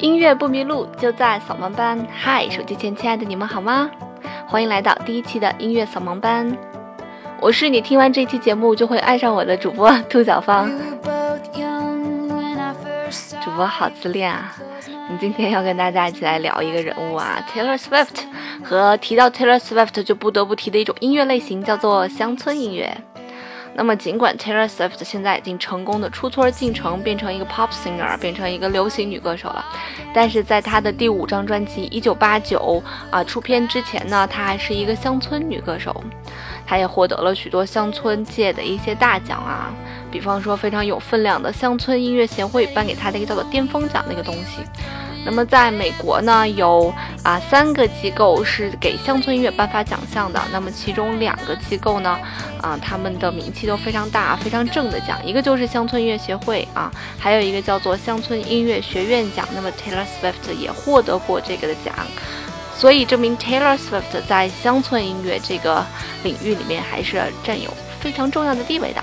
音乐不迷路，就在扫盲班。嗨，手机前亲爱的你们好吗？欢迎来到第一期的音乐扫盲班。我是你听完这期节目就会爱上我的主播兔小芳。主播好自恋啊！我们今天要跟大家一起来聊一个人物啊，Taylor Swift。和提到 Taylor Swift 就不得不提的一种音乐类型叫做乡村音乐。那么，尽管 Taylor Swift 现在已经成功的出村进城，变成一个 pop singer，变成一个流行女歌手了，但是在她的第五张专辑《1989》啊出片之前呢，她还是一个乡村女歌手。她也获得了许多乡村界的一些大奖啊，比方说非常有分量的乡村音乐协会颁给她的一个叫做巅峰奖的一个东西。那么在美国呢，有啊三个机构是给乡村音乐颁发奖项的。那么其中两个机构呢，啊他们的名气都非常大，非常正的奖。一个就是乡村音乐协会啊，还有一个叫做乡村音乐学院奖。那么 Taylor Swift 也获得过这个的奖，所以证明 Taylor Swift 在乡村音乐这个领域里面还是占有非常重要的地位的。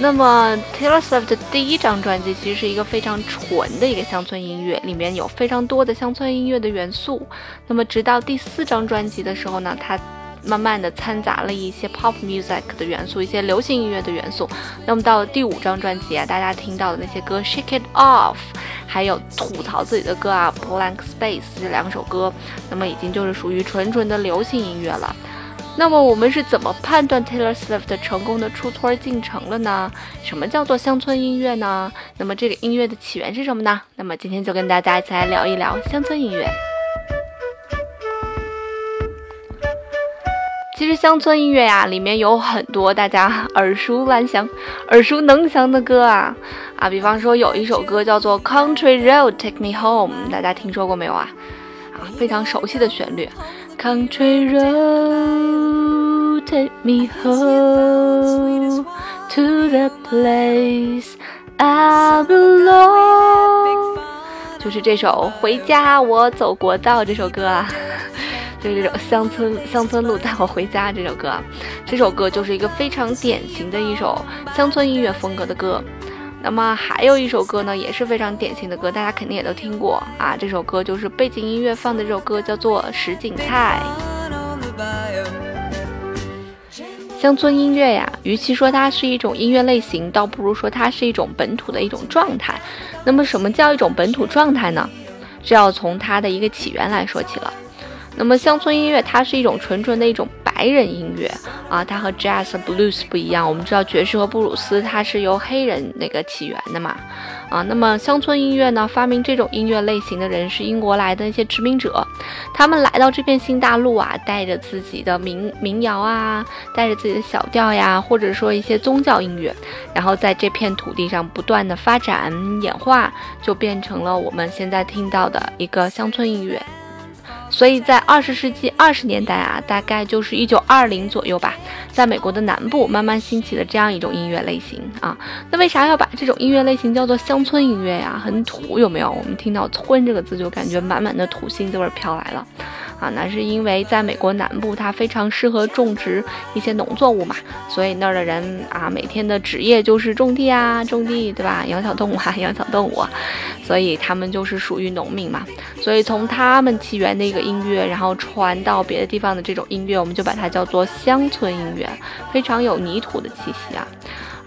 那么 Taylor Swift 的第一张专辑其实是一个非常纯的一个乡村音乐，里面有非常多的乡村音乐的元素。那么直到第四张专辑的时候呢，它慢慢的掺杂了一些 pop music 的元素，一些流行音乐的元素。那么到了第五张专辑啊，大家听到的那些歌 Shake It Off，还有吐槽自己的歌啊 Blank Space 这两首歌，那么已经就是属于纯纯的流行音乐了。那么我们是怎么判断 Taylor Swift 成功的出村进城了呢？什么叫做乡村音乐呢？那么这个音乐的起源是什么呢？那么今天就跟大家一起来聊一聊乡村音乐。其实乡村音乐呀，里面有很多大家耳熟能详、耳熟能详的歌啊啊，比方说有一首歌叫做 Country Road Take Me Home，大家听说过没有啊？啊，非常熟悉的旋律。Country road, take me home to the place I belong。就是这首《回家我走国道》这首歌啊，就是这种乡村乡村路带我回家这首歌。这首歌就是一个非常典型的一首乡村音乐风格的歌。那么还有一首歌呢，也是非常典型的歌，大家肯定也都听过啊。这首歌就是背景音乐放的这首歌，叫做《什锦菜》。乡村音乐呀，与其说它是一种音乐类型，倒不如说它是一种本土的一种状态。那么，什么叫一种本土状态呢？这要从它的一个起源来说起了。那么，乡村音乐它是一种纯纯的一种。白人音乐啊，它和 jazz、blues 不一样。我们知道爵士和布鲁斯它是由黑人那个起源的嘛，啊，那么乡村音乐呢，发明这种音乐类型的人是英国来的一些殖民者，他们来到这片新大陆啊，带着自己的民民谣啊，带着自己的小调呀，或者说一些宗教音乐，然后在这片土地上不断的发展演化，就变成了我们现在听到的一个乡村音乐。所以在二十世纪二十年代啊，大概就是一九二零左右吧，在美国的南部慢慢兴起了这样一种音乐类型啊。那为啥要把这种音乐类型叫做乡村音乐呀？很土，有没有？我们听到“村”这个字就感觉满满的土腥味飘来了。啊，那是因为在美国南部，它非常适合种植一些农作物嘛，所以那儿的人啊，每天的职业就是种地啊，种地，对吧？养小动物啊，养小动物，所以他们就是属于农民嘛。所以从他们起源的一个音乐，然后传到别的地方的这种音乐，我们就把它叫做乡村音乐，非常有泥土的气息啊。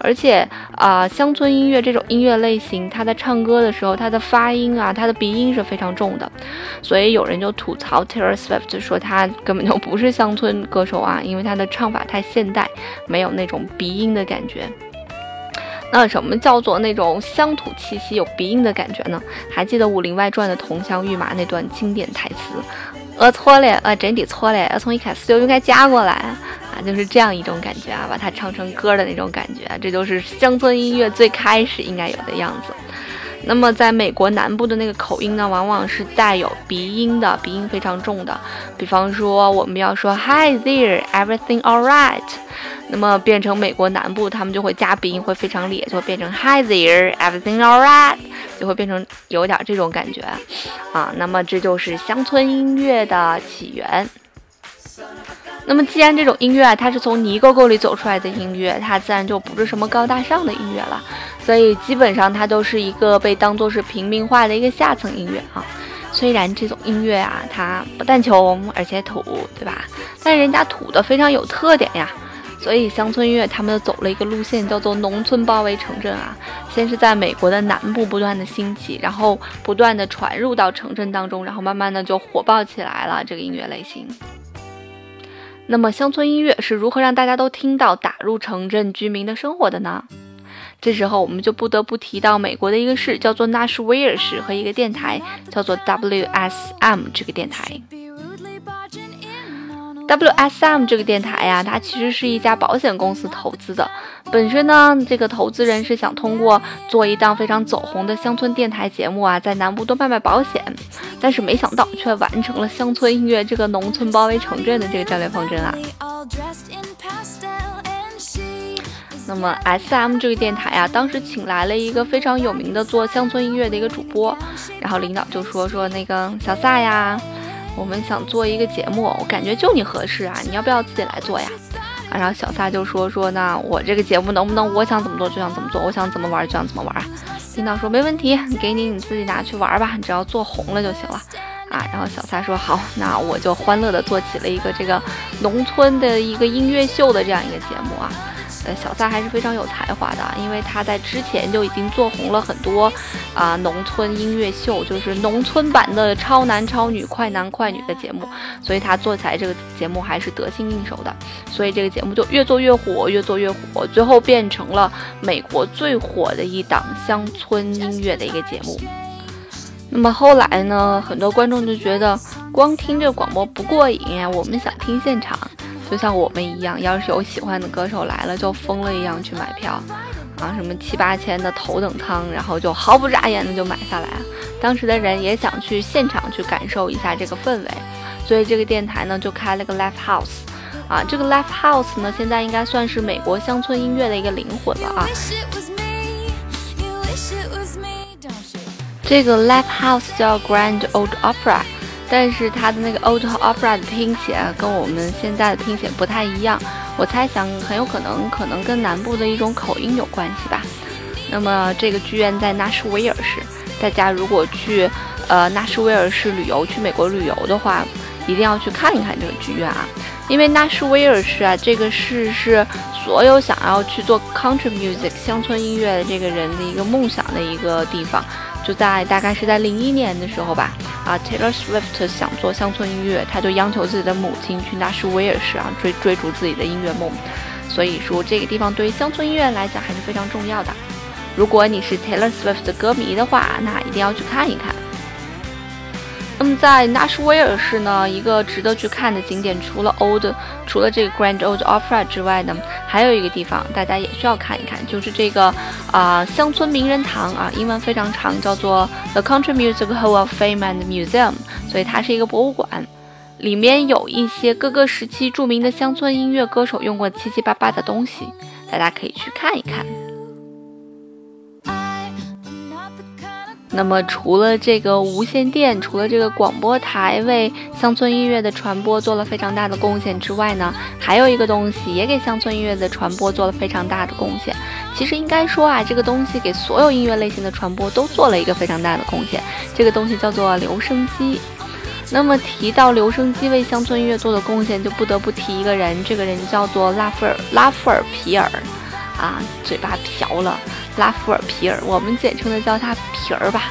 而且啊，乡村音乐这种音乐类型，他在唱歌的时候，他的发音啊，他的鼻音是非常重的，所以有人就吐槽 Taylor Swift 说他根本就不是乡村歌手啊，因为他的唱法太现代，没有那种鼻音的感觉。那什么叫做那种乡土气息、有鼻音的感觉呢？还记得《武林外传》的佟湘玉马那段经典台词？我错了，呃，整体错了，要从一开始就应该加过来啊，就是这样一种感觉啊，把它唱成歌的那种感觉，这就是乡村音乐最开始应该有的样子。那么在美国南部的那个口音呢，往往是带有鼻音的，鼻音非常重的。比方说，我们要说 Hi there, everything all right？那么变成美国南部，他们就会加鼻音，会非常咧，就会变成 Hi there, everything all right？就会变成有点这种感觉啊。那么这就是乡村音乐的起源。那么，既然这种音乐啊，它是从泥沟沟里走出来的音乐，它自然就不是什么高大上的音乐了。所以，基本上它都是一个被当做是平民化的一个下层音乐啊。虽然这种音乐啊，它不但穷，而且土，对吧？但人家土的非常有特点呀。所以，乡村音乐他们走了一个路线，叫做农村包围城镇啊。先是在美国的南部不断的兴起，然后不断的传入到城镇当中，然后慢慢的就火爆起来了这个音乐类型。那么，乡村音乐是如何让大家都听到打入城镇居民的生活的呢？这时候，我们就不得不提到美国的一个市，叫做纳什维尔市，和一个电台叫做 WSM 这个电台。WSM 这个电台呀，它其实是一家保险公司投资的。本身呢，这个投资人是想通过做一档非常走红的乡村电台节目啊，在南部多卖卖保险。但是没想到，却完成了乡村音乐这个农村包围城镇的这个战略方针啊。那么 SM 这个电台啊，当时请来了一个非常有名的做乡村音乐的一个主播，然后领导就说说那个小撒呀。我们想做一个节目，我感觉就你合适啊，你要不要自己来做呀？啊，然后小撒就说说那我这个节目能不能我想怎么做就想怎么做，我想怎么玩就想怎么玩啊？领导说没问题，给你你自己拿去玩吧，你只要做红了就行了。啊，然后小撒说好，那我就欢乐的做起了一个这个农村的一个音乐秀的这样一个节目啊。小撒还是非常有才华的，因为他在之前就已经做红了很多啊农村音乐秀，就是农村版的超男超女、快男快女的节目，所以他做起来这个节目还是得心应手的，所以这个节目就越做越火，越做越火，最后变成了美国最火的一档乡村音乐的一个节目。那么后来呢，很多观众就觉得光听这广播不过瘾呀，我们想听现场。就像我们一样，要是有喜欢的歌手来了，就疯了一样去买票，啊，什么七八千的头等舱，然后就毫不眨眼的就买下来。当时的人也想去现场去感受一下这个氛围，所以这个电台呢就开了个 live house，啊，这个 live house 呢现在应该算是美国乡村音乐的一个灵魂了啊。这个 live house 叫 Grand Old Opera。但是它的那个 old opera 的拼写跟我们现在的拼写不太一样，我猜想很有可能可能跟南部的一种口音有关系吧。那么这个剧院在纳什维尔市，大家如果去呃纳什维尔市旅游，去美国旅游的话，一定要去看一看这个剧院啊，因为纳什维尔市啊这个市是所有想要去做 country music 乡村音乐的这个人的一个梦想的一个地方。就在大概是在零一年的时候吧，啊，Taylor Swift 想做乡村音乐，他就央求自己的母亲去纳什维尔市啊追追逐自己的音乐梦。所以说这个地方对于乡村音乐来讲还是非常重要的。如果你是 Taylor Swift 的歌迷的话，那一定要去看一看。那么在纳什维尔市呢，一个值得去看的景点，除了 Old，除了这个 Grand Old Opera 之外呢，还有一个地方大家也需要看一看，就是这个啊乡村名人堂啊，英文非常长，叫做 The Country Music Hall of Fame and Museum，所以它是一个博物馆，里面有一些各个时期著名的乡村音乐歌手用过七七八八的东西，大家可以去看一看。那么，除了这个无线电，除了这个广播台为乡村音乐的传播做了非常大的贡献之外呢，还有一个东西也给乡村音乐的传播做了非常大的贡献。其实应该说啊，这个东西给所有音乐类型的传播都做了一个非常大的贡献。这个东西叫做留声机。那么提到留声机为乡村音乐做的贡献，就不得不提一个人，这个人叫做拉夫尔拉夫尔皮尔。啊，嘴巴瓢了，拉夫尔皮尔，我们简称的叫他皮儿吧。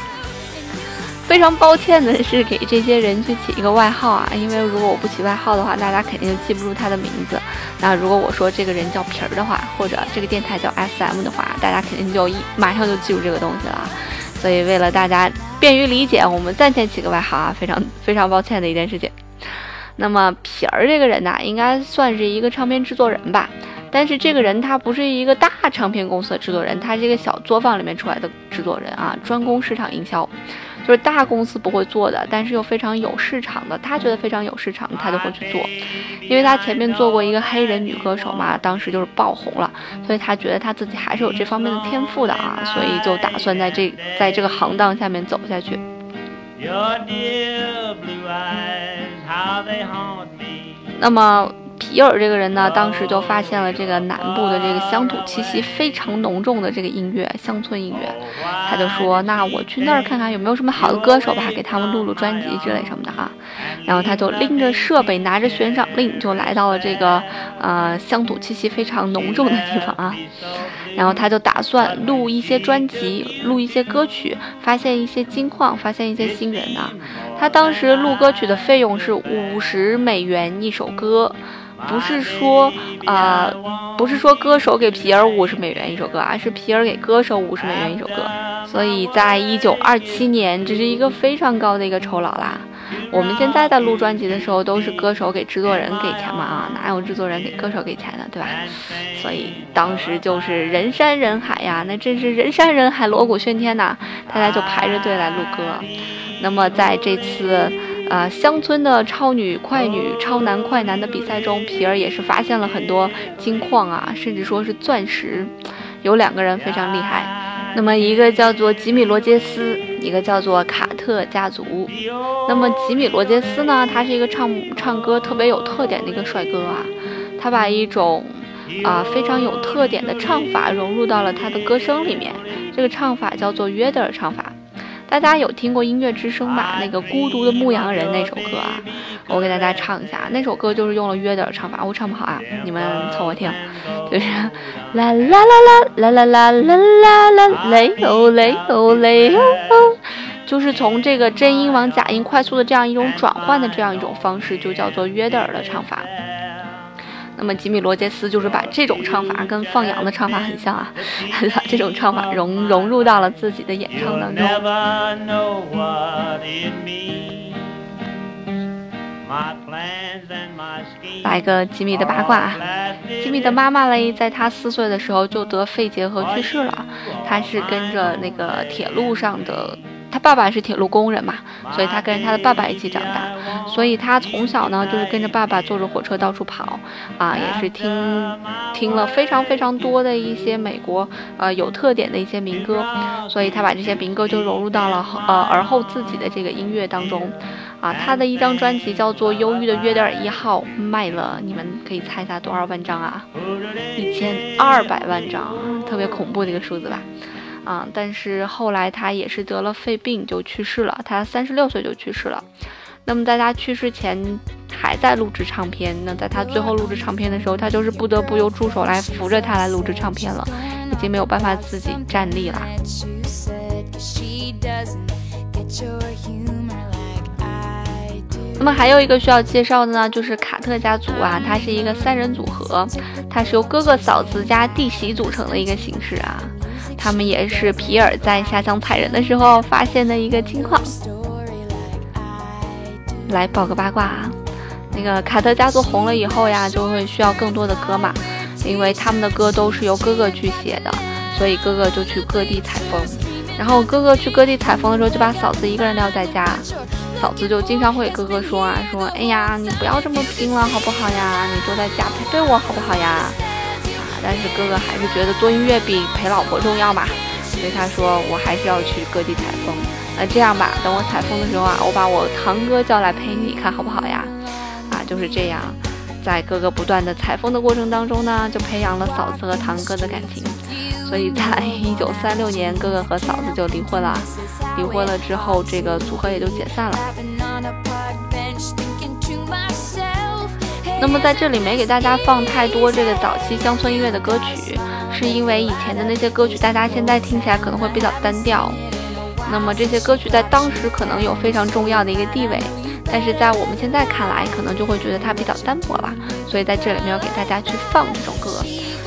非常抱歉的是，给这些人去起一个外号啊，因为如果我不起外号的话，大家肯定就记不住他的名字。那如果我说这个人叫皮儿的话，或者这个电台叫 SM 的话，大家肯定就一马上就记住这个东西了。所以为了大家便于理解，我们暂且起个外号啊，非常非常抱歉的一件事情。那么皮儿这个人呢，应该算是一个唱片制作人吧。但是这个人他不是一个大唱片公司的制作人，他是一个小作坊里面出来的制作人啊，专攻市场营销，就是大公司不会做的，但是又非常有市场的，他觉得非常有市场，他就会去做。因为他前面做过一个黑人女歌手嘛，当时就是爆红了，所以他觉得他自己还是有这方面的天赋的啊，所以就打算在这在这个行当下面走下去。那么。皮尔这个人呢，当时就发现了这个南部的这个乡土气息非常浓重的这个音乐，乡村音乐。他就说：“那我去那儿看看有没有什么好的歌手吧，给他们录录专辑之类什么的啊。”然后他就拎着设备，拿着悬赏令，就来到了这个呃乡土气息非常浓重的地方啊。然后他就打算录一些专辑，录一些歌曲，发现一些金矿，发现一些新人啊。他当时录歌曲的费用是五十美元一首歌。不是说，呃，不是说歌手给皮尔五十美元一首歌，而是皮尔给歌手五十美元一首歌。所以在一九二七年，这是一个非常高的一个酬劳啦。我们现在在录专辑的时候，都是歌手给制作人给钱嘛啊，哪有制作人给歌手给钱的，对吧？所以当时就是人山人海呀，那真是人山人海，锣鼓喧天呐，大家就排着队来录歌。那么在这次。啊，乡村的超女、快女、超男、快男的比赛中，皮尔也是发现了很多金矿啊，甚至说是钻石。有两个人非常厉害，那么一个叫做吉米·罗杰斯，一个叫做卡特家族。那么吉米·罗杰斯呢，他是一个唱唱歌特别有特点的一个帅哥啊，他把一种啊非常有特点的唱法融入到了他的歌声里面，这个唱法叫做约德尔唱法。大家有听过音乐之声吧？那个孤独的牧羊人那首歌啊，我给大家唱一下。那首歌就是用了约德尔唱法，我唱不好啊，你们凑合听。就是 啦啦啦啦啦啦啦啦啦啦嘞哦嘞哦嘞哦，就是从这个真音往假音快速的这样一种转换的这样一种方式，就叫做约德尔的唱法。那么吉米·罗杰斯就是把这种唱法跟放羊的唱法很像啊，把这种唱法融融入到了自己的演唱当中。来个吉米的八卦，吉米的妈妈嘞，在他四岁的时候就得肺结核去世了，他是跟着那个铁路上的。他爸爸是铁路工人嘛，所以他跟着他的爸爸一起长大，所以他从小呢就是跟着爸爸坐着火车到处跑，啊，也是听听了非常非常多的一些美国呃有特点的一些民歌，所以他把这些民歌就融入到了呃而后自己的这个音乐当中，啊，他的一张专辑叫做《忧郁的约德尔一号》，卖了你们可以猜一下多少万张啊？一千二百万张，特别恐怖的一个数字吧。啊，但是后来他也是得了肺病就去世了，他三十六岁就去世了。那么在他去世前还在录制唱片，那在他最后录制唱片的时候，他就是不得不由助手来扶着他来录制唱片了，已经没有办法自己站立了。那么还有一个需要介绍的呢，就是卡特家族啊，它是一个三人组合，它是由哥哥、嫂子加弟媳组成的一个形式啊。他们也是皮尔在下乡采人的时候发现的一个金矿。来报个八卦啊，那个卡特家族红了以后呀，就会需要更多的歌嘛，因为他们的歌都是由哥哥去写的，所以哥哥就去各地采风。然后哥哥去各地采风的时候，就把嫂子一个人撂在家，嫂子就经常会哥哥说啊，说哎呀，你不要这么拼了，好不好呀？你多在家陪陪我，好不好呀？但是哥哥还是觉得做音乐比陪老婆重要嘛，所以他说我还是要去各地采风。那这样吧，等我采风的时候啊，我把我堂哥叫来陪你，看好不好呀？啊，就是这样，在哥哥不断的采风的过程当中呢，就培养了嫂子和堂哥的感情。所以在一九三六年，哥哥和嫂子就离婚了。离婚了之后，这个组合也就解散了。那么在这里没给大家放太多这个早期乡村音乐的歌曲，是因为以前的那些歌曲大家现在听起来可能会比较单调。那么这些歌曲在当时可能有非常重要的一个地位，但是在我们现在看来，可能就会觉得它比较单薄了。所以在这里没有给大家去放这首歌。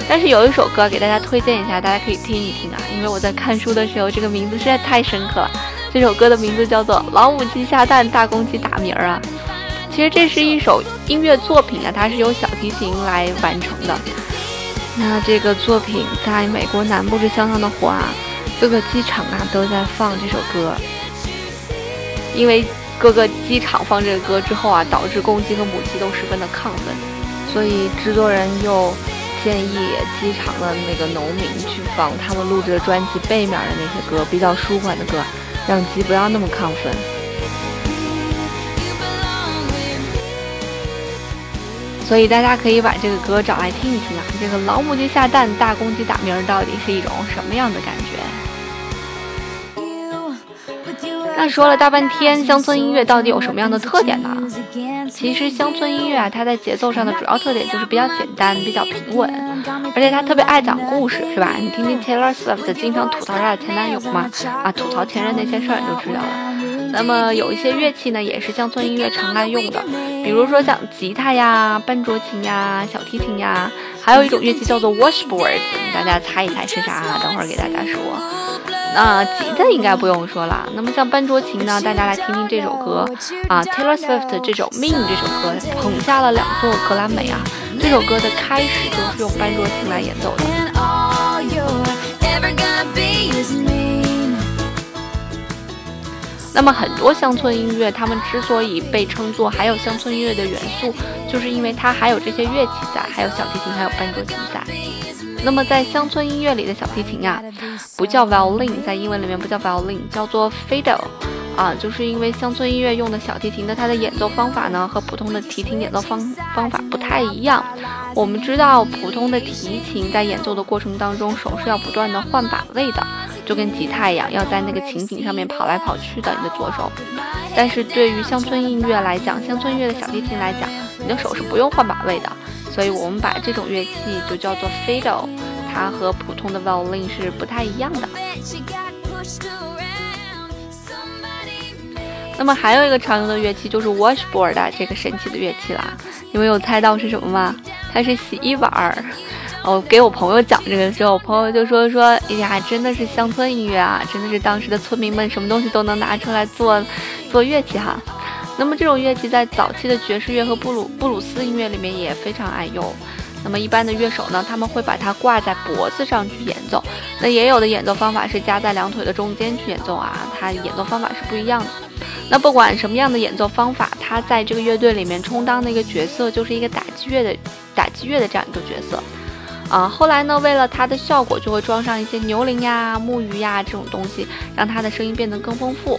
但是有一首歌给大家推荐一下，大家可以听一听啊，因为我在看书的时候，这个名字实在太深刻了。这首歌的名字叫做《老母鸡下蛋，大公鸡打鸣儿》啊。其实这是一首音乐作品啊，它是由小提琴来完成的。那这个作品在美国南部是相当的火啊，各个机场啊都在放这首歌，因为各个机场放这个歌之后啊，导致公鸡和母鸡都十分的亢奋，所以制作人又建议机场的那个农民去放他们录制的专辑背面的那些歌，比较舒缓的歌，让鸡不要那么亢奋。所以大家可以把这个歌找来听一听啊，这个老母鸡下蛋，大公鸡打鸣，到底是一种什么样的感觉？那说了大半天，乡村音乐到底有什么样的特点呢？其实乡村音乐啊，它在节奏上的主要特点就是比较简单，比较平稳，而且它特别爱讲故事，是吧？你听听 Taylor Swift 经常吐槽她的前男友嘛，啊，吐槽前任那些事儿你就知道了。那么有一些乐器呢，也是乡村音乐常爱用的，比如说像吉他呀、班卓琴呀、小提琴呀，还有一种乐器叫做 washboard，大家猜一猜是啥？等会儿给大家说。那吉他应该不用说了。那么像班卓琴呢？大家来听听这首歌啊，Taylor Swift 这首《Mean》这首歌捧下了两座格莱美啊。这首歌的开始就是用班卓琴来演奏的。那么很多乡村音乐，他们之所以被称作还有乡村音乐的元素，就是因为它还有这些乐器在，还有小提琴，还有班卓琴在。那么在乡村音乐里的小提琴啊，不叫 violin，在英文里面不叫 violin，叫做 fiddle，啊，就是因为乡村音乐用的小提琴的它的演奏方法呢，和普通的提琴演奏方方法不太一样。我们知道，普通的提琴在演奏的过程当中，手是要不断的换把位的，就跟吉他一样，要在那个琴颈上面跑来跑去的，你的左手。但是对于乡村音乐来讲，乡村音乐的小提琴来讲，你的手是不用换把位的。所以我们把这种乐器就叫做 fiddle，它和普通的 violin 是不太一样的。那么还有一个常用的乐器就是 washboard 这个神奇的乐器啦，你们有猜到是什么吗？它是洗衣板儿。我给我朋友讲这个的时候，我朋友就说说，哎呀，真的是乡村音乐啊，真的是当时的村民们什么东西都能拿出来做做乐器哈。那么这种乐器在早期的爵士乐和布鲁布鲁斯音乐里面也非常爱用。那么一般的乐手呢，他们会把它挂在脖子上去演奏。那也有的演奏方法是夹在两腿的中间去演奏啊，它演奏方法是不一样的。那不管什么样的演奏方法，它在这个乐队里面充当的一个角色就是一个打击乐的打击乐的这样一个角色。啊，后来呢，为了它的效果，就会装上一些牛铃呀、木鱼呀这种东西，让它的声音变得更丰富。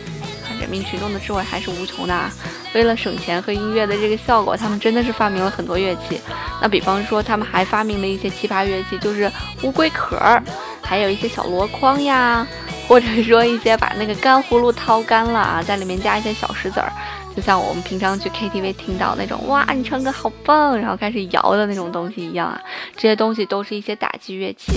人民群众的智慧还是无穷的啊。为了省钱和音乐的这个效果，他们真的是发明了很多乐器。那比方说，他们还发明了一些奇葩乐器，就是乌龟壳儿，还有一些小箩筐呀，或者说一些把那个干葫芦掏干了啊，在里面加一些小石子儿，就像我们平常去 KTV 听到那种哇，你唱歌好棒，然后开始摇的那种东西一样啊。这些东西都是一些打击乐器。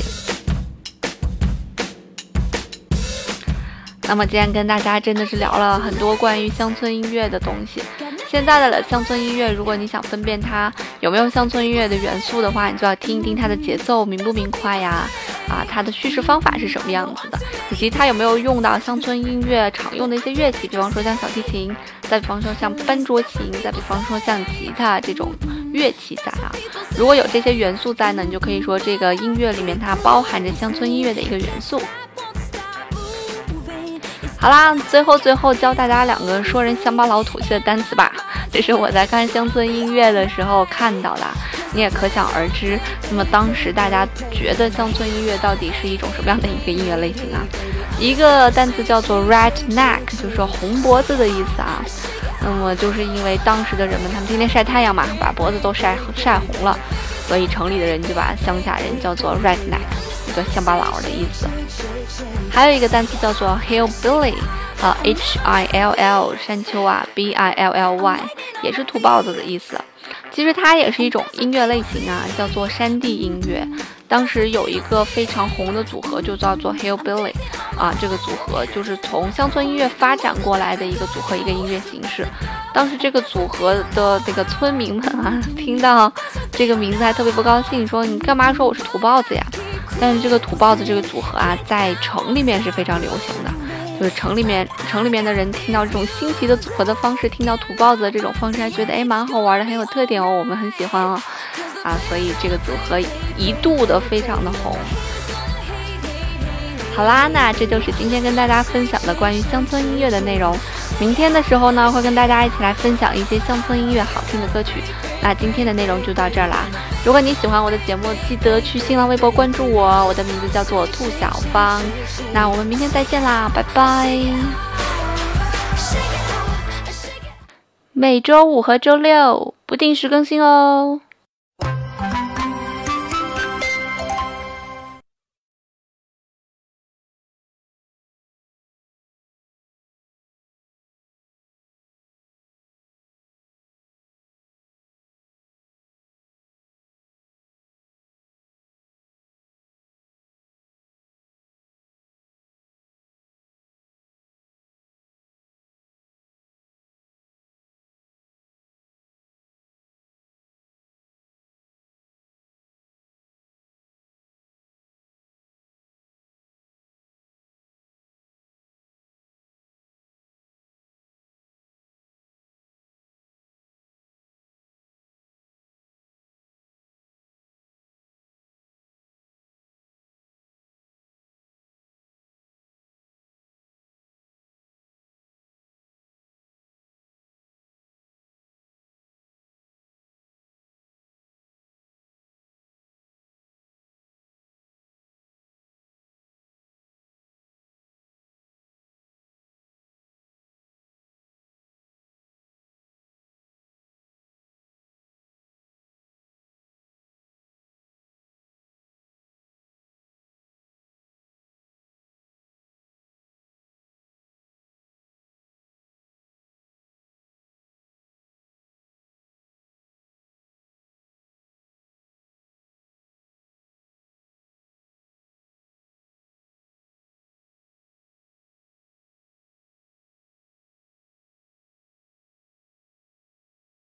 那么今天跟大家真的是聊了很多关于乡村音乐的东西。现在的乡村音乐，如果你想分辨它有没有乡村音乐的元素的话，你就要听一听它的节奏明不明快呀，啊，它的叙事方法是什么样子的，以及它有没有用到乡村音乐常用的一些乐器，比方说像小提琴，再比方说像班卓琴，再比方说像吉他这种乐器在啊。如果有这些元素在呢，你就可以说这个音乐里面它包含着乡村音乐的一个元素。好啦，最后最后教大家两个说人乡巴佬土气的单词吧。这是我在看乡村音乐的时候看到的，你也可想而知。那么当时大家觉得乡村音乐到底是一种什么样的一个音乐类型啊？一个单词叫做 red neck，就是说红脖子的意思啊。那么就是因为当时的人们他们天天晒太阳嘛，把脖子都晒晒红了，所以城里的人就把乡下人叫做 red neck。个乡巴佬的意思，还有一个单词叫做 hillbilly，啊，h i l l 山丘啊，b i l l y，也是土包子的意思。其实它也是一种音乐类型啊，叫做山地音乐。当时有一个非常红的组合，就叫做 hillbilly，啊，这个组合就是从乡村音乐发展过来的一个组合，一个音乐形式。当时这个组合的这个村民们啊，听到这个名字还特别不高兴，说你干嘛说我是土包子呀？但是这个土包子这个组合啊，在城里面是非常流行的，就是城里面城里面的人听到这种新奇的组合的方式，听到土包子的这种方式，还觉得哎蛮好玩的，很有特点哦，我们很喜欢哦，啊，所以这个组合一度的非常的红。好啦，那这就是今天跟大家分享的关于乡村音乐的内容。明天的时候呢，会跟大家一起来分享一些乡村音乐好听的歌曲。那今天的内容就到这儿啦。如果你喜欢我的节目，记得去新浪微博关注我，我的名字叫做兔小芳。那我们明天再见啦，拜拜。每周五和周六不定时更新哦。